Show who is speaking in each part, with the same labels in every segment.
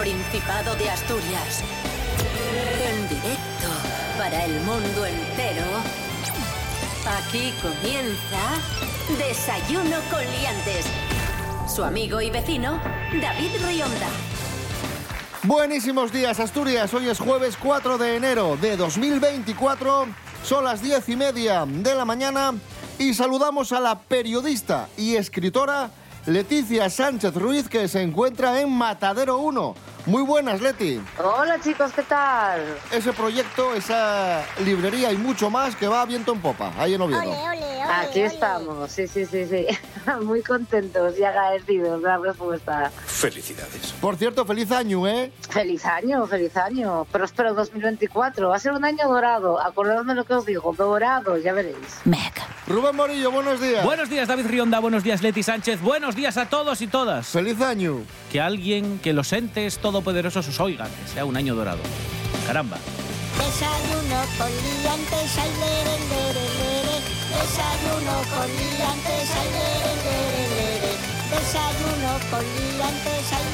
Speaker 1: Principado de Asturias. En directo para el mundo entero. Aquí comienza Desayuno con Liantes. Su amigo y vecino, David Rionda.
Speaker 2: Buenísimos días, Asturias. Hoy es jueves 4 de enero de 2024. Son las diez y media de la mañana y saludamos a la periodista y escritora Leticia Sánchez Ruiz, que se encuentra en Matadero 1. Muy buenas, Leti.
Speaker 3: Hola chicos, ¿qué tal?
Speaker 2: Ese proyecto, esa librería y mucho más que va viento en popa, ahí en Oviedo.
Speaker 3: Aquí estamos, sí, sí, sí, sí. Muy contentos y agradecidos de la respuesta.
Speaker 4: Felicidades.
Speaker 2: Por cierto, feliz año, ¿eh?
Speaker 3: Feliz año, feliz año. Próspero 2024. Va a ser un año dorado. Acordadme lo que os digo, dorado, ya veréis.
Speaker 1: Mega.
Speaker 2: Rubén Morillo, buenos días.
Speaker 5: Buenos días, David Rionda. Buenos días, Leti Sánchez. Buenos días a todos y todas.
Speaker 2: Feliz año.
Speaker 5: Que alguien, que los entes todopoderosos os oigan, que sea un año dorado. Caramba.
Speaker 6: Desayuno con liantes, ay, lere, lere, lere. Desayuno con liantes, lere, lere. Desayuno con liantes, ay.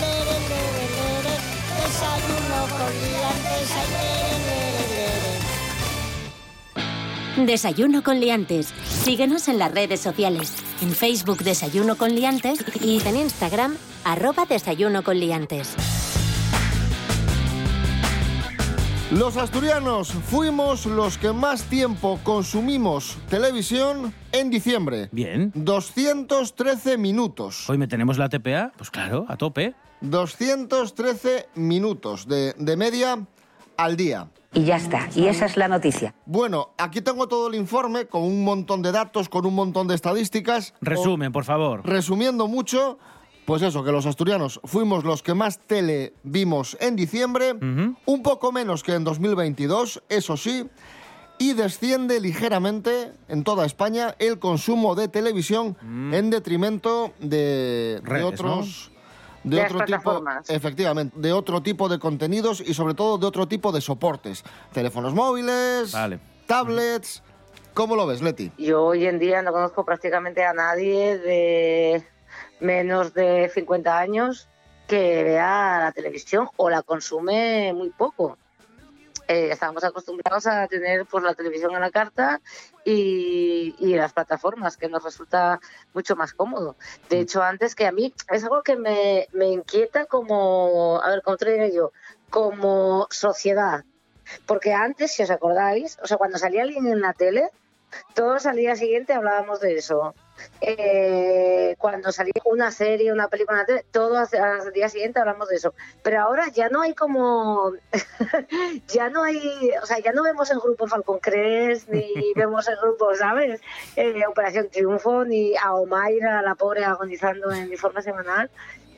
Speaker 6: Desayuno con liantes, ay.
Speaker 1: Desayuno con Liantes. Síguenos en las redes sociales. En Facebook Desayuno con Liantes y en Instagram arroba Desayuno con Liantes.
Speaker 2: Los asturianos fuimos los que más tiempo consumimos televisión en diciembre.
Speaker 5: Bien.
Speaker 2: 213 minutos.
Speaker 5: Hoy me tenemos la TPA, pues claro, a tope.
Speaker 2: 213 minutos de, de media al día.
Speaker 7: Y ya está. Y esa es la noticia.
Speaker 2: Bueno, aquí tengo todo el informe con un montón de datos, con un montón de estadísticas.
Speaker 5: Resumen, por favor.
Speaker 2: Resumiendo mucho, pues eso, que los asturianos fuimos los que más tele vimos en diciembre, un poco menos que en 2022, eso sí, y desciende ligeramente en toda España el consumo de televisión en detrimento de, de otros... De otro tipo,
Speaker 3: plataformas.
Speaker 2: efectivamente, de otro tipo de contenidos y sobre todo de otro tipo de soportes. Teléfonos móviles,
Speaker 5: Vale.
Speaker 2: tablets. ¿Cómo lo ves, Leti?
Speaker 3: Yo hoy en día no conozco prácticamente a nadie de menos de 50 años que vea la televisión o la consume muy poco. Eh, estábamos acostumbrados a tener pues la televisión a la carta y, y las plataformas, que nos resulta mucho más cómodo. De hecho, antes que a mí es algo que me, me inquieta como, a ver, ¿cómo te diría yo? Como sociedad. Porque antes, si os acordáis, o sea, cuando salía alguien en la tele, todos al día siguiente hablábamos de eso. Eh, cuando salía una serie, una película, en la tele, todos al día siguiente hablamos de eso. Pero ahora ya no hay como, ya no hay, o sea, ya no vemos el grupo Falcon Crest, ni vemos el grupo, ¿sabes? Eh, Operación Triunfo, ni a Omaira, la pobre, agonizando en informe semanal.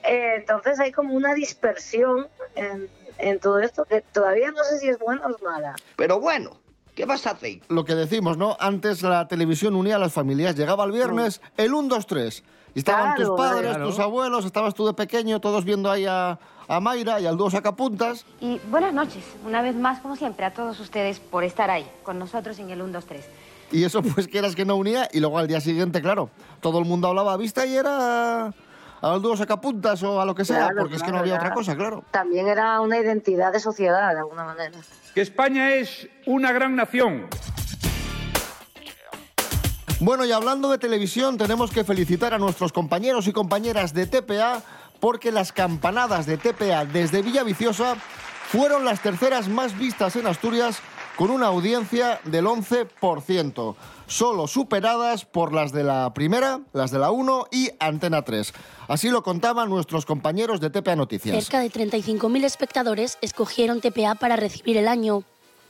Speaker 3: Eh, entonces hay como una dispersión en, en todo esto que todavía no sé si es buena o es mala.
Speaker 8: Pero bueno, ¿qué vas a hacer?
Speaker 2: lo que decimos, ¿no? Antes la televisión unía a las familias. Llegaba el viernes, el 1, 2, 3. Y estaban
Speaker 3: Claro,
Speaker 2: tus padres,
Speaker 5: claro.
Speaker 2: tus abuelos, estabas tú de pequeño, todos viendo ahí a, a Mayra y al dúo sacapuntas.
Speaker 9: Y buenas noches, una vez más, como siempre, a todos ustedes por estar ahí con nosotros en el 1, 2, 3.
Speaker 2: Y eso pues quieras que no unía. Y luego al día siguiente, claro, todo el mundo hablaba a vista y era al dúo sacapuntas o a lo que sea,
Speaker 3: Claro,
Speaker 2: porque es que no había otra cosa, claro.
Speaker 3: También era una identidad de sociedad, de alguna manera.
Speaker 10: España es una gran nación.
Speaker 2: Bueno, y hablando de televisión, tenemos que felicitar a nuestros compañeros y compañeras de TPA porque las campanadas de TPA desde Villaviciosa fueron las terceras más vistas en Asturias con una audiencia del 11%, solo superadas por las de la primera, las de la 1 y Antena 3. Así lo contaban nuestros compañeros de TPA Noticias.
Speaker 11: Cerca de 35.000 espectadores escogieron TPA para recibir el año.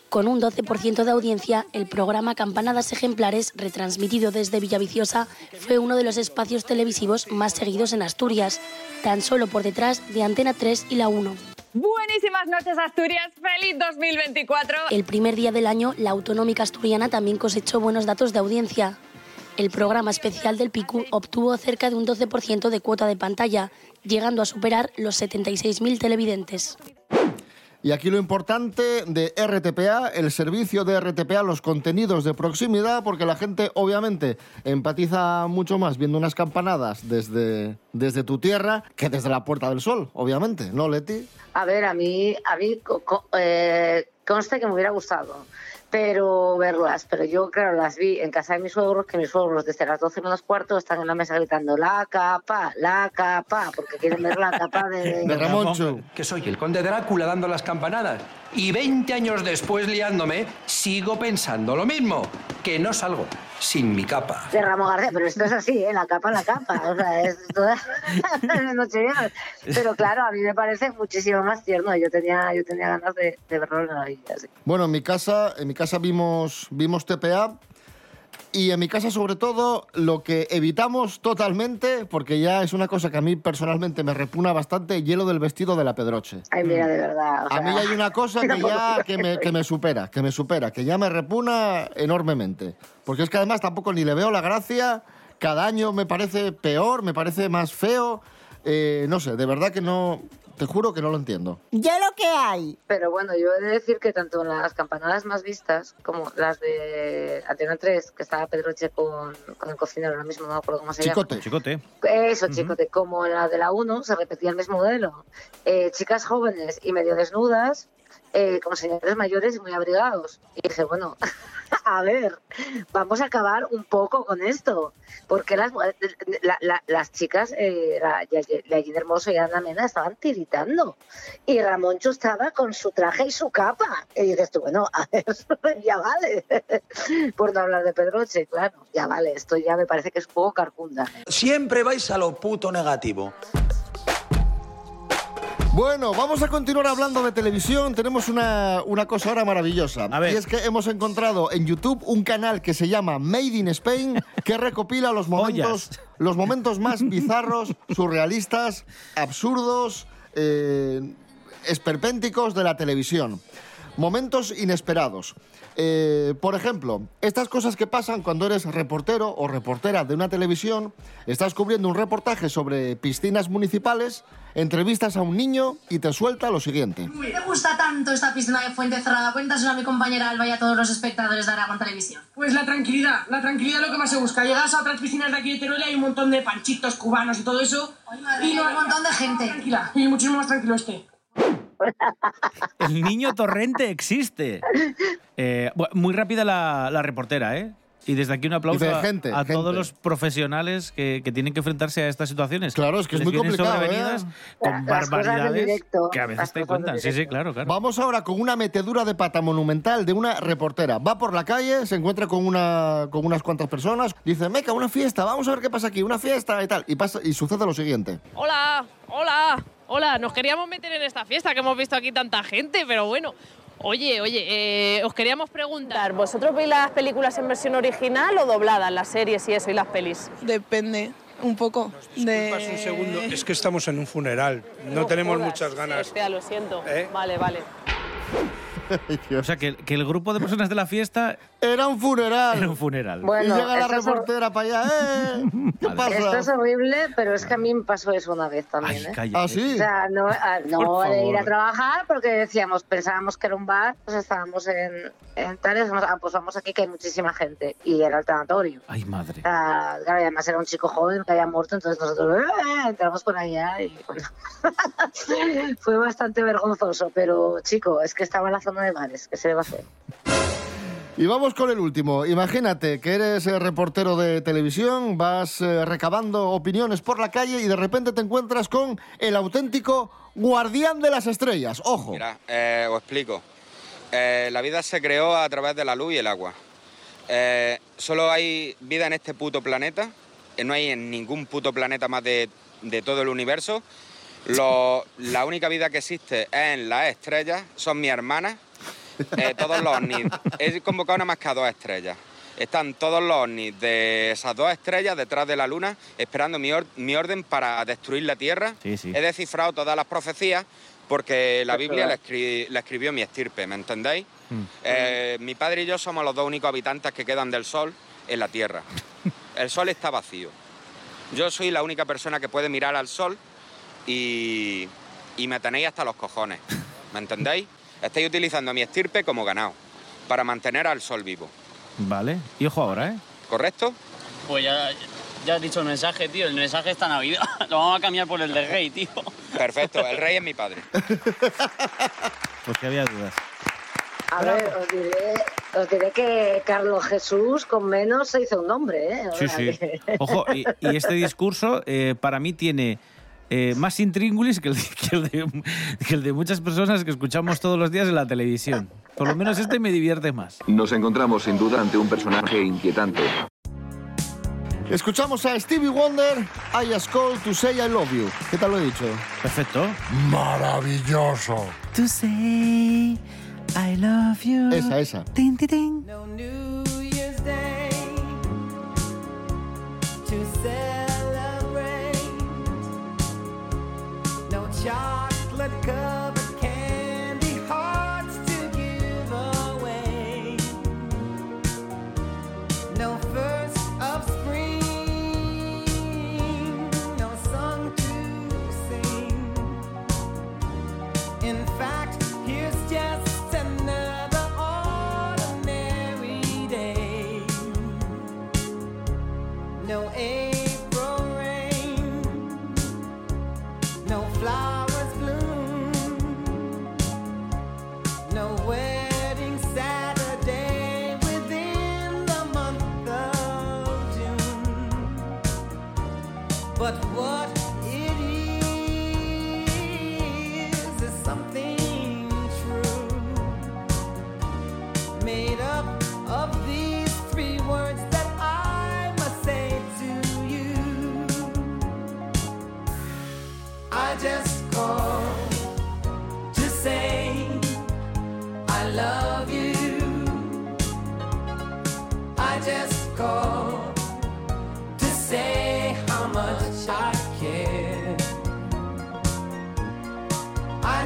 Speaker 11: Con un 12% de audiencia, el programa Campanadas Ejemplares, retransmitido desde Villaviciosa, fue uno de los espacios televisivos más seguidos en Asturias, tan solo por detrás de Antena 3 y la 1.
Speaker 12: Buenísimas noches, Asturias. ¡Feliz 2024!
Speaker 11: El primer día del año, la autonómica asturiana también cosechó buenos datos de audiencia. El programa especial del PICU obtuvo cerca de un 12% de cuota de pantalla, llegando a superar los 76.000 televidentes.
Speaker 2: Y aquí lo importante de RTPA, el servicio de RTPA, los contenidos de proximidad, porque la gente obviamente empatiza mucho más viendo unas campanadas desde, desde tu tierra que desde la Puerta del Sol, obviamente, ¿no, Leti?
Speaker 3: A ver, a mí, a mí eh, consta que me hubiera gustado pero verlas, pero yo claro las vi en casa de mis suegros, que mis suegros desde las 12 menos cuarto están en la mesa gritando la capa, la capa, porque quieren ver la capa de...
Speaker 4: Que soy el conde Drácula dando las campanadas. Y 20 años después liándome, sigo pensando lo mismo, que no salgo sin mi capa.
Speaker 3: de Ramón García, pero esto es así, ¿eh? la capa, la capa, o sea, es toda Nochevieja. Pero claro, a mí me parece muchísimo más tierno, yo tenía, yo tenía ganas de, de verlo en la vida, sí.
Speaker 2: Bueno, en mi casa, en mi casa vimos, vimos TPA y en mi casa sobre todo lo que evitamos totalmente, porque ya es una cosa que a mí personalmente me repugna bastante, hielo del vestido de la Pedroche.
Speaker 3: Ay, mira, de verdad. o
Speaker 2: A mí hay una cosa que ya que me, que me supera, que me supera, que ya me repuna enormemente. Porque es que además tampoco ni le veo la gracia, cada año me parece peor, me parece más feo. eh, no sé, de verdad que no, te juro que no lo entiendo.
Speaker 6: Yo lo que hay.
Speaker 3: Pero bueno, yo he de decir que tanto las campanadas más vistas como las de Antena 3, que estaba Pedroche con, con el cocinero, ahora mismo no me acuerdo cómo se
Speaker 5: Chicote. Chicote.
Speaker 3: llama. Eso, chicote, como en la de la 1 se repetía el mismo modelo. Eh, chicas jóvenes y medio desnudas, eh, como señores mayores y muy abrigados. Y dije, bueno, a ver, vamos a acabar un poco con esto. Porque las, la- la- las chicas, eh, la, la Gina Hermoso y Ana Mena, estaban tiritando. Y Ramoncho estaba con su traje y su capa. Y dices tú, bueno, a ver, ya vale. Por no hablar de Pedroche, claro, ya vale. Esto ya me parece que es un poco carcunda.
Speaker 13: Siempre vais a lo puto negativo.
Speaker 2: Bueno, vamos a continuar hablando de televisión. Tenemos una, una cosa ahora maravillosa. Y es que hemos encontrado en YouTube un canal que se llama Made in Spain que recopila los momentos, los momentos más bizarros, surrealistas, absurdos, eh, esperpénticos de la televisión. Momentos inesperados. Eh, por ejemplo, estas cosas que pasan cuando eres reportero o reportera de una televisión, estás cubriendo un reportaje sobre piscinas municipales, entrevistas a un niño y te suelta lo siguiente.
Speaker 14: ¿Por qué te gusta tanto esta piscina de Fuente Cerrada? Cuéntaselo a mi compañera Alba y a todos los espectadores de Aragón Televisión.
Speaker 15: Pues la tranquilidad, la tranquilidad es lo que más se busca. Llegas a otras piscinas de aquí de Teruel y hay un montón de panchitos cubanos y todo eso.
Speaker 14: Y no, un montón de gente.
Speaker 15: Tranquila, y muchísimo más tranquilo este.
Speaker 5: El niño torrente existe. Eh, muy rápida la, la reportera, ¿eh? Y desde aquí un aplauso
Speaker 2: Dice,
Speaker 5: a,
Speaker 2: gente,
Speaker 5: a
Speaker 2: gente.
Speaker 5: todos los profesionales que, que tienen que enfrentarse a estas situaciones.
Speaker 2: Claro, es que es
Speaker 5: Les
Speaker 2: muy
Speaker 5: vienen
Speaker 2: complicado, ¿eh?
Speaker 5: con
Speaker 2: Las
Speaker 5: barbaridades
Speaker 2: directo,
Speaker 5: que a veces te cuentan. Sí, sí, claro, claro.
Speaker 2: Vamos ahora con una metedura de pata monumental de una reportera. Va por la calle, se encuentra con, una, con unas cuantas personas, dice, meca, una fiesta, vamos a ver qué pasa aquí, una fiesta y tal. Y, pasa, y sucede lo siguiente.
Speaker 16: Hola, hola, hola. Nos queríamos meter en esta fiesta que hemos visto aquí tanta gente, pero bueno. Oye, oye, eh, os queríamos preguntar, ¿vosotros veis las películas en versión original o dobladas, las series y eso, y las pelis?
Speaker 17: Depende, un poco.
Speaker 18: Disculpas un segundo, es que estamos en un funeral, no, tenemos
Speaker 16: jodas.
Speaker 18: muchas ganas.
Speaker 16: Hostia, lo siento.
Speaker 18: ¿Eh?
Speaker 16: Vale, vale.
Speaker 5: O sea, que, que el grupo de personas de la fiesta...
Speaker 2: Era un funeral.
Speaker 5: Era un funeral.
Speaker 3: Bueno,
Speaker 2: y llega la
Speaker 3: esto es-
Speaker 2: reportera para allá, ¡eh! ¿Qué pasa?
Speaker 3: Esto es horrible, pero es que a mí me pasó eso una vez también. ¿eh?
Speaker 2: cállate. ¿Ah, sí?
Speaker 3: O sea, no, a- no de ir a trabajar porque decíamos, pensábamos que era un bar, pues estábamos en, en tales, ah, pues vamos aquí que hay muchísima gente. Y era el tanatorio.
Speaker 5: Ay, madre.
Speaker 3: Sea, claro, y además era un chico joven que había muerto, entonces nosotros ¡eh! entramos por allá y bueno, fue bastante vergonzoso, pero chico, es que estaba en la zona de bares, ¿qué se le va a hacer?
Speaker 2: Y vamos con el último. Imagínate que eres eh, reportero de televisión, vas eh, recabando opiniones por la calle y de repente te encuentras con el auténtico guardián de las estrellas. Ojo.
Speaker 19: Mira, eh, os explico. Eh, la vida se creó a través de la luz y el agua. Eh, solo hay vida en este puto planeta. eh, no hay en ningún puto planeta más de, de todo el universo. Lo- la única vida que existe es en las estrellas. Son mis hermanas. Eh, todos los ovnis. He convocado nada más que a dos estrellas. Están todos los ovnis de esas dos estrellas detrás de la luna, esperando mi, or- mi orden para destruir la Tierra.
Speaker 5: Sí, sí.
Speaker 19: He descifrado todas las profecías porque la Biblia la, escri- la escribió mi estirpe, ¿me entendéis? Eh, mi padre y yo somos los dos únicos habitantes que quedan del Sol en la Tierra. El Sol está vacío. Yo soy la única persona que puede mirar al Sol y, y me tenéis hasta los cojones, ¿me entendéis? Estáis utilizando a mi estirpe como ganado, para mantener al sol vivo.
Speaker 5: Vale. Y ojo ahora, ¿eh?
Speaker 19: ¿Correcto?
Speaker 20: Pues ya, ya has dicho el mensaje, tío. El mensaje está Navidad. Lo vamos a cambiar por el de rey, tío.
Speaker 19: Perfecto, el rey es mi padre.
Speaker 5: Pues que había dudas.
Speaker 3: A ver, os diré, os diré que Carlos Jesús con menos se hizo un nombre, ¿eh? O
Speaker 5: Sí,
Speaker 3: sea
Speaker 5: sí. Ojo, y, y este discurso eh, para mí tiene eh, más intríngulis que el, de, que, el de, que el de muchas personas que escuchamos todos los días en la televisión. Por lo menos este me divierte más.
Speaker 21: Nos encontramos sin duda ante un personaje inquietante.
Speaker 2: Escuchamos a Stevie Wonder, I Just Call to Say I Love You. ¿Qué tal lo he dicho?
Speaker 5: Perfecto.
Speaker 22: Maravilloso.
Speaker 5: To say I love you.
Speaker 2: Esa, esa.
Speaker 5: Tin, tin, tin.
Speaker 23: to celebrate. No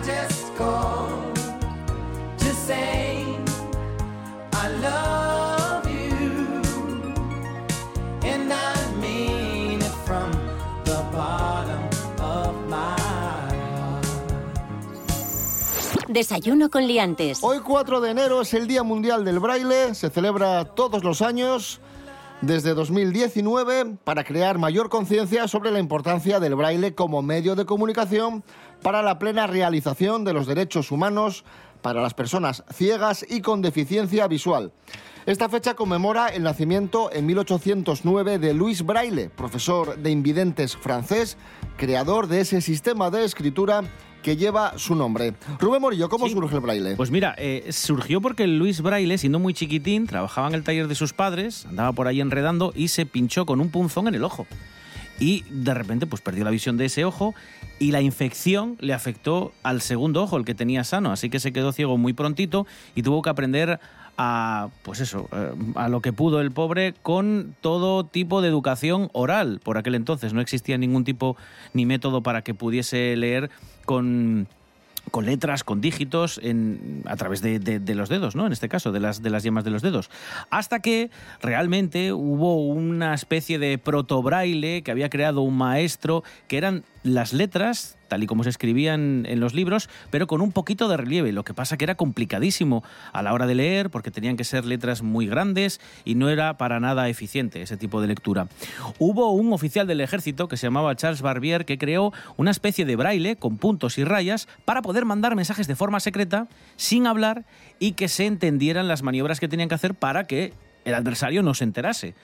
Speaker 23: just called to say I love you. And I mean it from the bottom of my
Speaker 1: Desayuno con liantes.
Speaker 2: Hoy 4 de enero es el Día Mundial del Braille, se celebra todos los años desde 2019 para crear mayor conciencia sobre la importancia del braille como medio de comunicación para la plena realización de los derechos humanos para las personas ciegas y con deficiencia visual. Esta fecha conmemora el nacimiento en 1809 de Louis Braille, profesor de invidentes francés, creador de ese sistema de escritura que lleva su nombre. Rubén Morillo, ¿cómo surge el braille?
Speaker 5: Pues mira, eh, surgió porque Luis Braille, siendo muy chiquitín, trabajaba en el taller de sus padres, andaba por ahí enredando y se pinchó con un punzón en el ojo. Y de repente pues perdió la visión de ese ojo y la infección le afectó al segundo ojo, el que tenía sano, así que se quedó ciego muy prontito y tuvo que aprender a pues eso, eh, a lo que pudo el pobre con todo tipo de educación oral. Por aquel entonces no existía ningún tipo ni método para que pudiese leer con con letras, con dígitos, en, a través de, de- los dedos, ¿no? En este caso, de las, de las yemas de los dedos. Hasta que realmente hubo una especie de proto-braille que había creado un maestro, que eran las letras, tal y como se escribían en los libros, pero con un poquito de relieve. Lo que pasa que era complicadísimo a la hora de leer, porque tenían que ser letras muy grandes y no era para nada eficiente ese tipo de lectura. Hubo un oficial del ejército que se llamaba Charles Barbier que creó una especie de braille con puntos y rayas para poder mandar mensajes de forma secreta, sin hablar y que se entendieran las maniobras que tenían que hacer para que el adversario no se enterase.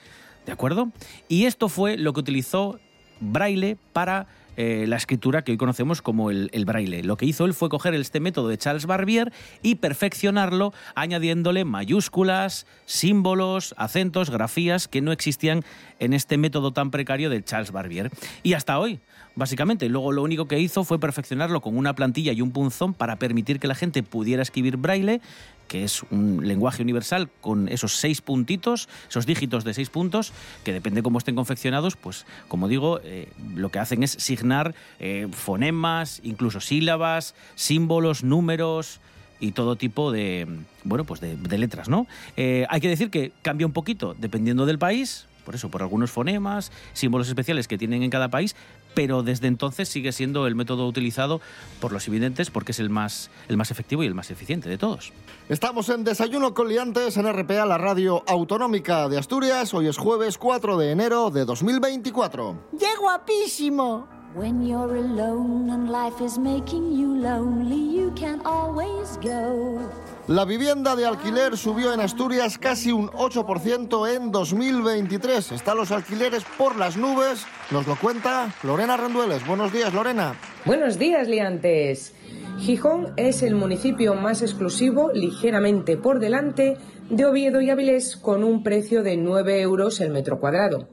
Speaker 5: ¿De acuerdo? Y esto fue lo que utilizó Braille para eh, la escritura que hoy conocemos como el, el braille. Lo que hizo él fue coger este método de Charles Barbier y perfeccionarlo añadiéndole mayúsculas, símbolos, acentos, grafías que no existían en este método tan precario de Charles Barbier. Y hasta hoy, básicamente. Luego lo único que hizo fue perfeccionarlo con una plantilla y un punzón para permitir que la gente pudiera escribir braille que es un lenguaje universal con esos seis puntitos, esos dígitos de seis puntos, que depende cómo estén confeccionados, pues como digo, eh, lo que hacen es signar eh, fonemas, incluso sílabas, símbolos, números y todo tipo de, bueno, pues de, de letras, ¿no? Eh, hay que decir que cambia un poquito dependiendo del país, por eso, por algunos fonemas, símbolos especiales que tienen en cada país, pero desde entonces sigue siendo el método utilizado por los invidentes porque es el más, el más efectivo y el más eficiente de todos.
Speaker 2: Estamos en Desayuno con Liantes en RPA, la radio autonómica de Asturias. Hoy es jueves 4 de enero de 2024.
Speaker 6: ¡Qué guapísimo!
Speaker 23: When you're alone and life is making you lonely, you can always go.
Speaker 2: La vivienda de alquiler subió en Asturias casi un 8% en 2023. Están los alquileres por las nubes. Nos lo cuenta Lorena Rendueles. Buenos días, Lorena.
Speaker 24: Buenos días, liantes. Gijón es el municipio más exclusivo, ligeramente por delante, de Oviedo y Avilés, con un precio de 9 euros el metro cuadrado.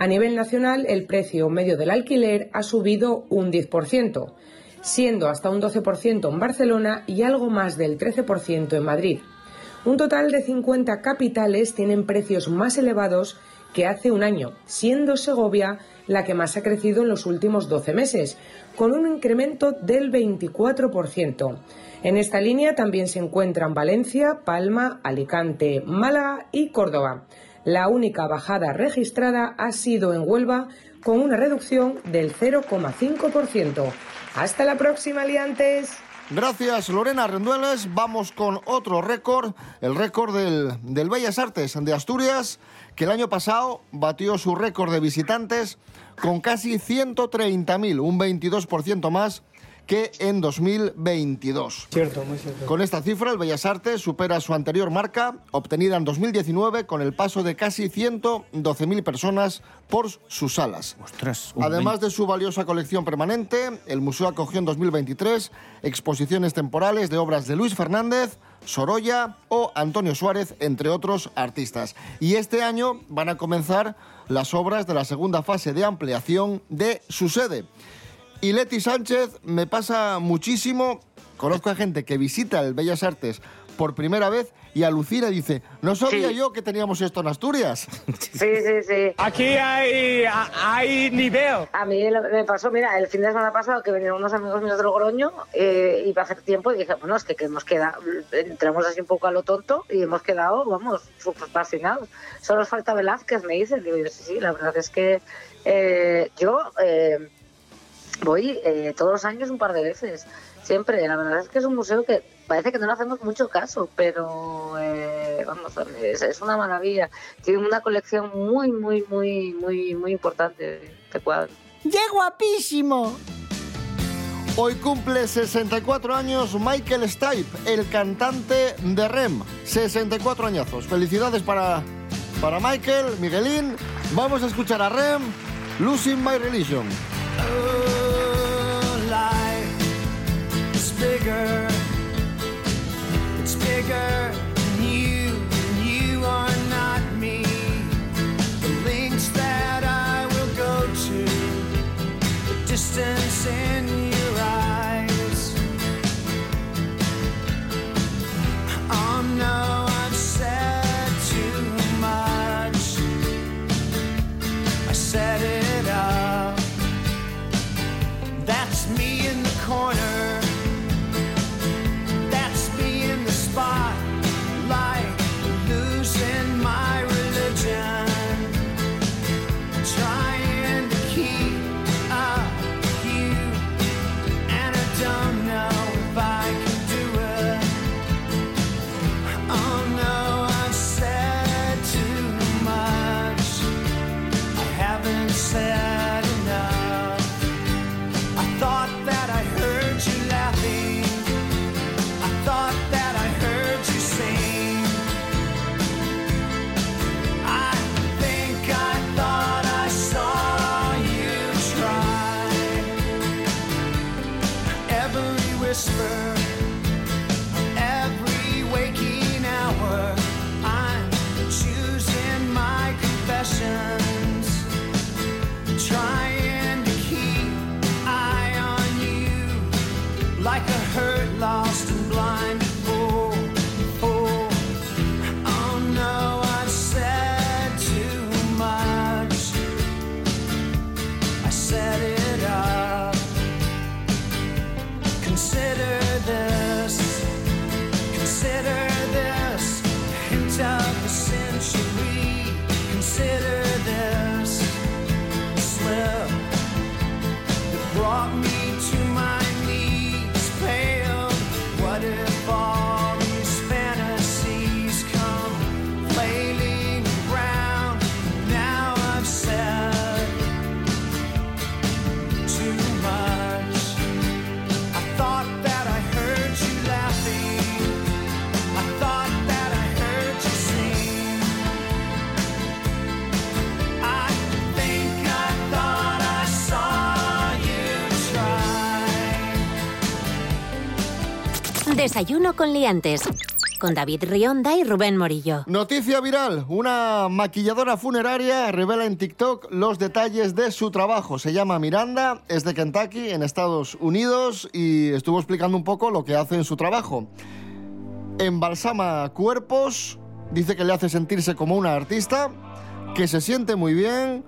Speaker 24: A nivel nacional, el precio medio del alquiler ha subido un 10%, siendo hasta un 12% en Barcelona y algo más del 13% en Madrid. Un total de 50 capitales tienen precios más elevados que hace un año, siendo Segovia la que más ha crecido en los últimos 12 meses, con un incremento del 24%. En esta línea también se encuentran Valencia, Palma, Alicante, Málaga y Córdoba. La única bajada registrada ha sido en Huelva, con una reducción del 0,5%. Hasta la próxima, liantes.
Speaker 2: Gracias, Lorena Rendueles. Vamos con otro récord, el récord del, del Bellas Artes de Asturias, que el año pasado batió su récord de visitantes con casi 130.000, un 22% más que en 2022.
Speaker 25: Cierto, muy cierto.
Speaker 2: Con esta cifra, el Bellas Artes supera su anterior marca, obtenida en 2019 con el paso de casi 112.000 personas por sus salas.
Speaker 5: Ostras,
Speaker 2: Además de su valiosa colección permanente, el museo acogió en 2023 exposiciones temporales de obras de Luis Fernández, Sorolla o Antonio Suárez, entre otros artistas. Y este año van a comenzar las obras de la segunda fase de ampliación de su sede. Y Leti Sánchez me pasa muchísimo. Conozco a gente que visita el Bellas Artes por primera vez y alucina y dice, no sabía
Speaker 3: Sí.
Speaker 2: yo que teníamos esto en Asturias.
Speaker 3: Sí, sí, sí.
Speaker 25: Aquí hay, hay nivel.
Speaker 3: A mí me pasó, mira, el fin de semana pasado que venían unos amigos míos de Logroño eh, y para hacer tiempo y dije, bueno, es que, que hemos quedado, entramos así un poco a lo tonto y hemos quedado, vamos, súper fascinados. Solo nos falta Velázquez, me dicen. Digo, yo, sí, sí, la verdad es que eh, yo eh, voy eh, todos los años un par de veces, siempre. La verdad es que es un museo que parece que no le hacemos mucho caso, pero eh, vamos, es, es una maravilla. Tiene una colección muy, muy, muy, muy, muy importante de cuadros.
Speaker 6: ¡Qué guapísimo!
Speaker 2: Hoy cumple 64 años Michael Stipe, el cantante de REM. 64 añazos. Felicidades para, para Michael, Miguelín. Vamos a escuchar a REM, Losing My Religion.
Speaker 23: Bigger. It's bigger
Speaker 1: Desayuno con liantes. Con David Rionda y Rubén Morillo.
Speaker 2: Noticia viral. Una maquilladora funeraria revela en TikTok los detalles de su trabajo. Se llama Miranda, es de Kentucky, en Estados Unidos, y estuvo explicando un poco lo que hace en su trabajo. Embalsama cuerpos, dice que le hace sentirse como una artista, que se siente muy bien,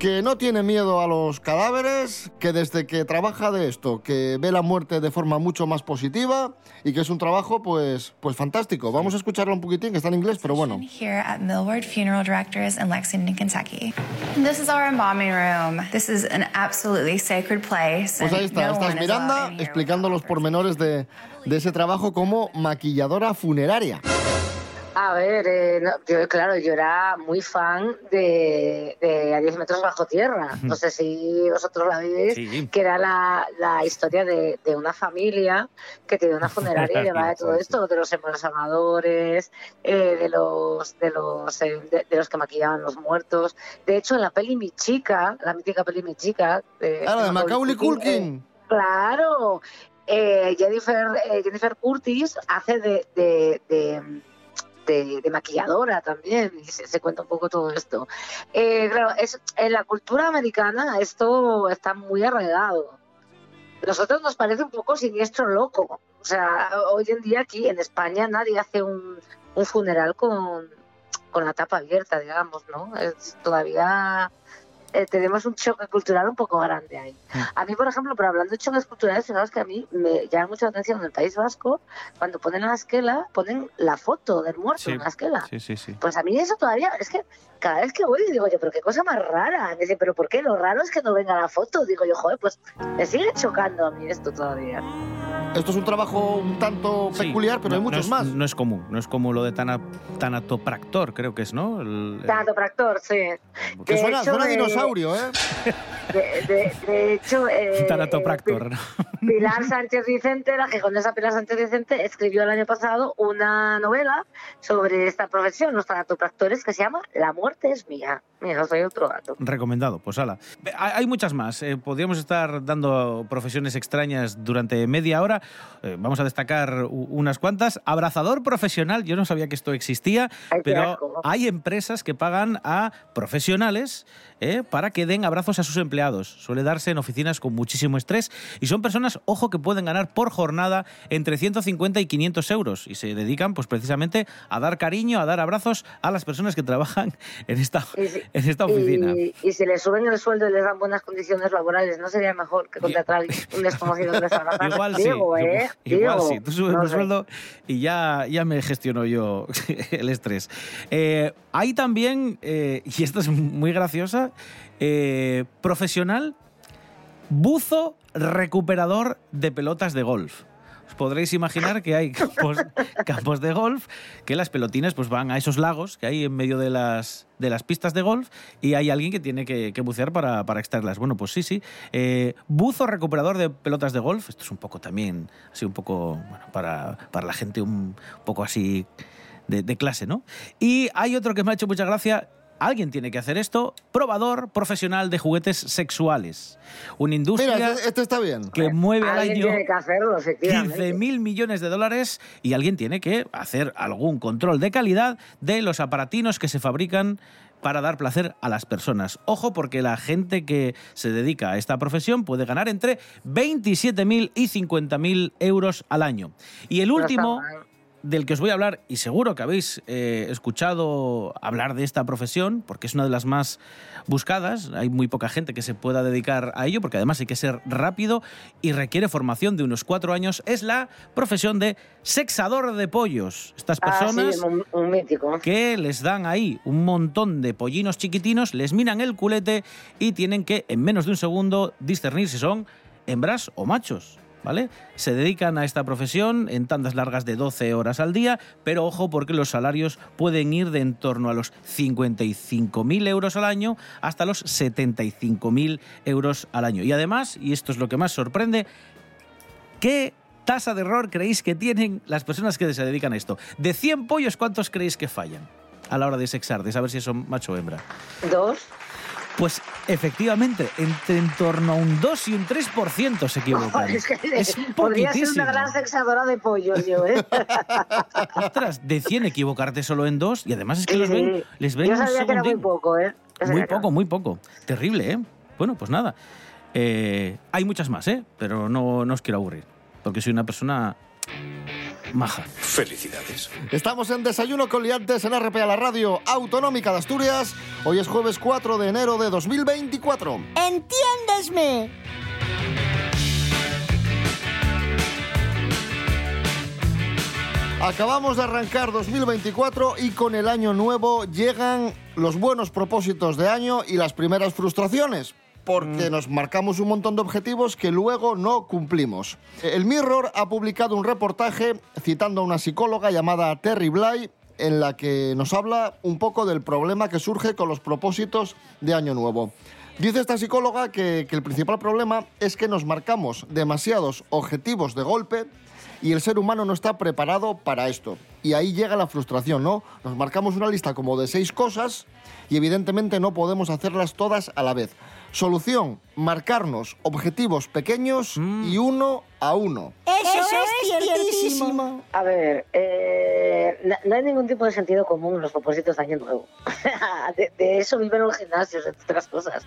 Speaker 2: que no tiene miedo a los cadáveres, que desde que trabaja de esto, que ve la muerte de forma mucho más positiva y que es un trabajo pues, pues fantástico. Vamos a escucharlo un poquitín, que está en inglés, pero bueno.
Speaker 26: here at Millward Funeral Directors in Lexington, Kentucky. This is our embalming room. This is an absolutely sacred place.
Speaker 2: Pues ahí está,
Speaker 26: no
Speaker 2: esta es
Speaker 26: one is allowed
Speaker 2: Miranda explicando los pormenores de, de ese trabajo como maquilladora funeraria.
Speaker 3: A ver, eh, no, yo, claro, yo era muy fan de, de A 10 metros bajo tierra. No sé si vosotros la veis,
Speaker 5: Sí.
Speaker 3: que era la, la historia de, de una familia que tenía una funeraria y llevaba de todo esto, de los embalsamadores, eh, de los de los eh, de, de los que maquillaban los muertos. De hecho, en la peli Mi Chica, la mítica peli Mi Chica...
Speaker 2: Ah, la de Macaulay
Speaker 3: eh,
Speaker 2: Culkin.
Speaker 3: Claro, eh, Jennifer, eh, Jennifer Curtis hace de, de, de, de- maquilladora también, y se, se cuenta un poco todo esto. Eh, claro, es, en la cultura americana esto está muy arraigado. Nosotros nos parece un poco siniestro loco. O sea, hoy en día aquí en España nadie hace un, un funeral con, con la tapa abierta, digamos, ¿no? Es todavía eh, tenemos un choque cultural un poco grande ahí. A mí, por ejemplo, pero hablando de choques culturales, fijaos que a mí me llama mucho la atención en el País Vasco, cuando ponen la esquela, ponen la foto del muerto
Speaker 5: Sí,
Speaker 3: en la esquela.
Speaker 5: sí, sí, sí.
Speaker 3: Pues a mí eso todavía, es que cada vez que voy digo yo, pero qué cosa más rara. Me dice, pero ¿por qué? Lo raro es que no venga la foto. Digo yo, joder, pues me sigue chocando a mí esto todavía.
Speaker 2: Esto es un trabajo un tanto peculiar, pero hay
Speaker 5: no
Speaker 2: muchos
Speaker 5: es-
Speaker 2: más.
Speaker 5: No es común, no es como lo de tana- tanatopractor, creo que es, ¿no? El- el-
Speaker 3: Tanatopractor, sí.
Speaker 2: Que suena, suena dinosaurio, ¿eh?
Speaker 3: De, de- hecho, eh,
Speaker 5: Tanatopractor.
Speaker 3: Pilar Sánchez Vicente, la gijonesa Pilar Sánchez Vicente, escribió el año pasado una novela sobre esta profesión, los tanatopractores, que se llama La muerte es mía. Mira, os doy otro dato.
Speaker 5: Recomendado, pues ala. Hay muchas más. eh, podríamos estar dando profesiones extrañas durante media hora. Eh, vamos a destacar unas cuantas. Abrazador profesional, yo no sabía que esto existía,
Speaker 3: Ay,
Speaker 5: pero
Speaker 3: asco.
Speaker 5: hay empresas que pagan a profesionales eh, para que den abrazos a sus empleados. Suele darse en oficinas con muchísimo estrés y son personas, ojo, que pueden ganar por jornada entre 150 y 500 euros y se dedican pues precisamente a dar cariño, a dar abrazos a las personas que trabajan en esta, en esta oficina.
Speaker 3: Y, y si les suben el sueldo y les dan buenas condiciones laborales, ¿no sería mejor que contratar a alguien- un desconocido que les?
Speaker 5: Igual sí,
Speaker 3: Digo, ¿eh?
Speaker 5: igual
Speaker 3: Digo,
Speaker 5: sí. Tú subes
Speaker 3: no
Speaker 5: el sueldo y ya, ya me gestiono yo el estrés. Eh, hay también, eh, y esta es muy graciosa, eh, profesional buzo recuperador de pelotas de golf. Os podréis imaginar que hay campos, de golf, que las pelotinas pues van a esos lagos que hay en medio de las, de las pistas de golf y hay alguien que tiene que, que bucear para, para extraerlas. Bueno, pues sí, sí. Eh, buzo recuperador de pelotas de golf. Esto es un poco también, así un poco, bueno, para, para la gente un poco así de, de clase, ¿no? Y hay otro que me ha hecho mucha gracia. Alguien tiene que hacer esto. Probador profesional de juguetes sexuales. Una industria
Speaker 2: Mira, este, este está bien.
Speaker 5: que mueve al
Speaker 3: Alguien
Speaker 5: año
Speaker 3: tiene que hacerlo, efectivamente.
Speaker 5: 15 mil millones de dólares y alguien tiene que hacer algún control de calidad de los aparatinos que se fabrican para dar placer a las personas. Ojo, porque la gente que se dedica a esta profesión puede ganar entre 27.000 y 50.000 euros al año. Y el último. Del que os voy a hablar, y seguro que habéis eh, escuchado hablar de esta profesión, porque es una de las más buscadas, hay muy poca gente que se pueda dedicar a ello, porque además hay que ser rápido y requiere formación de unos cuatro años, es la profesión de sexador de pollos. Estas
Speaker 3: Ah,
Speaker 5: personas
Speaker 3: sí, un,
Speaker 5: que les dan ahí un montón de pollinos chiquitinos, les miran el culete y tienen que en menos de un segundo discernir si son hembras o machos. ¿Vale? Se dedican a esta profesión en tandas largas de 12 horas al día, pero ojo porque los salarios pueden ir de en torno a los 55.000 euros al año hasta los 75.000 euros al año. Y además, y esto es lo que más sorprende, ¿qué tasa de error creéis que tienen las personas que se dedican a esto? De 100 pollos, ¿cuántos creéis que fallan a la hora de sexar, de saber si son macho o hembra?
Speaker 3: Dos.
Speaker 5: Pues efectivamente, entre en torno a un 2 y un 3% se equivocan.
Speaker 3: Es que
Speaker 5: es un
Speaker 3: podría ser una gran sexadora de pollos yo, ¿eh?
Speaker 5: Ostras, de 100 equivocarte solo en dos y además es que
Speaker 3: Sí,
Speaker 5: los ven, les ven
Speaker 3: Yo sabía que era muy poco, ¿eh?
Speaker 5: Muy poco, muy poco. Terrible, ¿eh? Bueno, pues nada. Eh, hay muchas más, ¿eh? Pero no, no os quiero aburrir, porque soy una persona maja.
Speaker 27: Felicidades.
Speaker 2: Estamos en Desayuno con Liantes en RPA, la radio autonómica de Asturias. Hoy es jueves 4 de enero de 2024.
Speaker 28: ¡Entiéndesme!
Speaker 2: Acabamos de arrancar 2024 y con el año nuevo llegan los buenos propósitos de año y las primeras frustraciones, porque nos marcamos un montón de objetivos que luego no cumplimos. El Mirror ha publicado un reportaje citando a una psicóloga llamada Terry Bly en la que nos habla un poco del problema que surge con los propósitos de año nuevo. Dice esta psicóloga que, que el principal problema es que nos marcamos demasiados objetivos de golpe y el ser humano no está preparado para esto. Y ahí llega la frustración, ¿no? Nos marcamos una lista como de seis cosas y evidentemente no podemos hacerlas todas a la vez. Solución, marcarnos objetivos pequeños y uno a uno.
Speaker 28: Eso, es ciertísimo.
Speaker 3: A ver, eh, no, no hay ningún tipo de sentido común en los propósitos de Año Nuevo. de, de eso viven los gimnasios, entre otras cosas.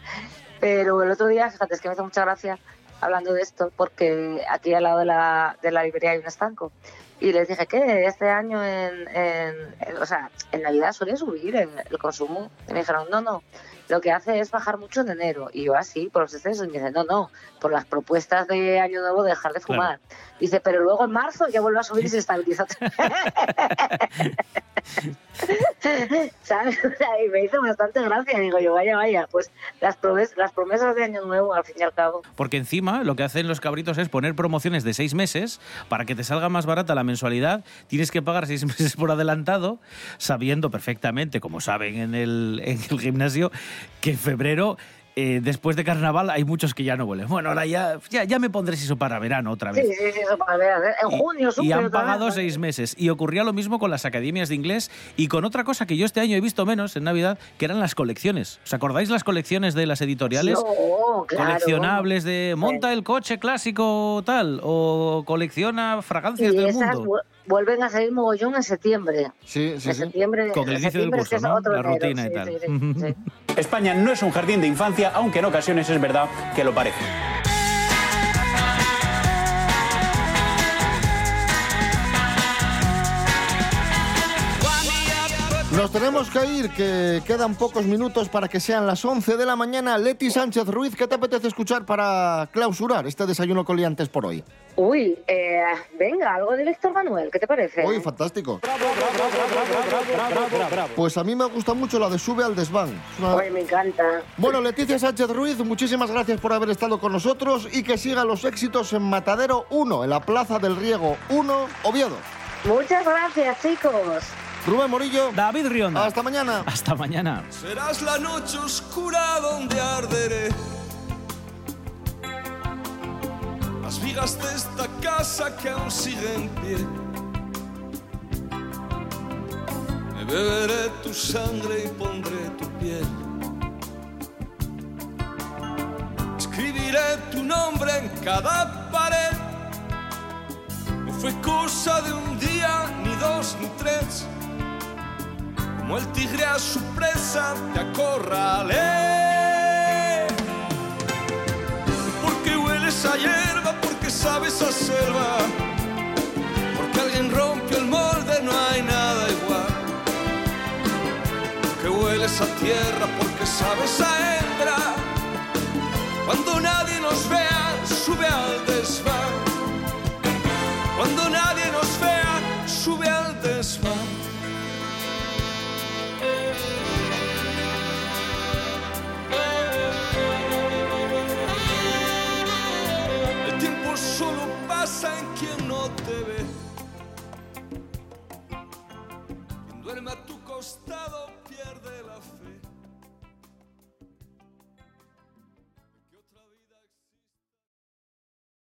Speaker 3: Pero el otro día, fíjate, es que me hizo mucha gracia hablando de esto, porque aquí al lado de la, de la librería hay un estanco. Y les dije que este año en, en- en- o sea, en Navidad suele subir el, el consumo. Y me dijeron, no, no, lo que hace es bajar mucho en enero. Y yo así, por los excesos. Y me dicen, no, no, por las propuestas de Año Nuevo de dejar de fumar. Dice, pero luego en marzo ya vuelve a subir y se estabiliza. ¿Sabes? Y me hizo bastante gracia. Digo yo, vaya, vaya, pues las, promes- las promesas de Año Nuevo, al fin y al cabo.
Speaker 5: Porque encima lo que hacen los cabritos es poner promociones de seis meses para que te salga más barata la mensualidad. Tienes que pagar seis meses por adelantado, sabiendo perfectamente, como saben en el, en el gimnasio, que en febrero. Eh, después de carnaval hay muchos que ya no vuelven. Bueno, ahora ya, ya, ya me pondré eso para verano otra vez.
Speaker 3: Sí, sí, sí, eso para ver. En junio
Speaker 5: Y han
Speaker 3: vez.
Speaker 5: pagado seis meses. Y ocurría lo mismo con las academias de inglés y con otra cosa que yo este año he visto menos en Navidad, que eran las colecciones. ¿Os acordáis las colecciones de las editoriales?
Speaker 3: No, claro.
Speaker 5: Coleccionables de monta el coche clásico tal o colecciona fragancias
Speaker 3: Y
Speaker 5: del
Speaker 3: esas
Speaker 5: mundo.
Speaker 3: Vu- vuelven a salir mogollón en septiembre.
Speaker 2: Sí,
Speaker 3: en septiembre,
Speaker 5: Con el
Speaker 3: en
Speaker 5: inicio del
Speaker 3: septiembre
Speaker 5: curso,
Speaker 3: es
Speaker 5: ¿no?
Speaker 3: otro
Speaker 5: La
Speaker 3: enero,
Speaker 5: rutina y
Speaker 3: sí,
Speaker 5: tal.
Speaker 3: sí, sí, sí.
Speaker 29: España no es un jardín de infancia, aunque en ocasiones es verdad que lo parece.
Speaker 2: Nos tenemos que ir, que quedan pocos minutos para que sean las 11 de la mañana. Leti Sánchez Ruiz, ¿qué te apetece escuchar para clausurar este desayuno con liantes por hoy?
Speaker 3: Uy, eh, venga, algo de Víctor Manuel, ¿qué te parece?
Speaker 2: Uy, fantástico. Pues a mí me gusta mucho la de Sube al Desván. Es una-
Speaker 3: Uy, me encanta.
Speaker 2: Bueno, Leticia Sánchez Ruiz, muchísimas gracias por haber estado con nosotros y que sigan los éxitos en Matadero 1, en la Plaza del Riego 1, Oviedo.
Speaker 3: Muchas gracias, chicos.
Speaker 2: Rubén Morillo.
Speaker 5: David Rionda.
Speaker 2: Hasta mañana.
Speaker 5: Hasta mañana.
Speaker 30: Serás la noche oscura donde arderé. Las vigas de esta casa que aún sigue en pie. Me beberé tu sangre y pondré tu piel. Escribiré tu nombre en cada pared. No fue cosa de un día, ni dos, ni tres. Como el tigre a su presa te acorralé. Porque hueles a hierba, porque sabes a selva. Porque alguien rompió el molde, no hay nada igual. Porque hueles a tierra, porque sabes a hembra. Cuando nadie nos vea, sube al desván. Cuando nadie nos vea, sube al desván.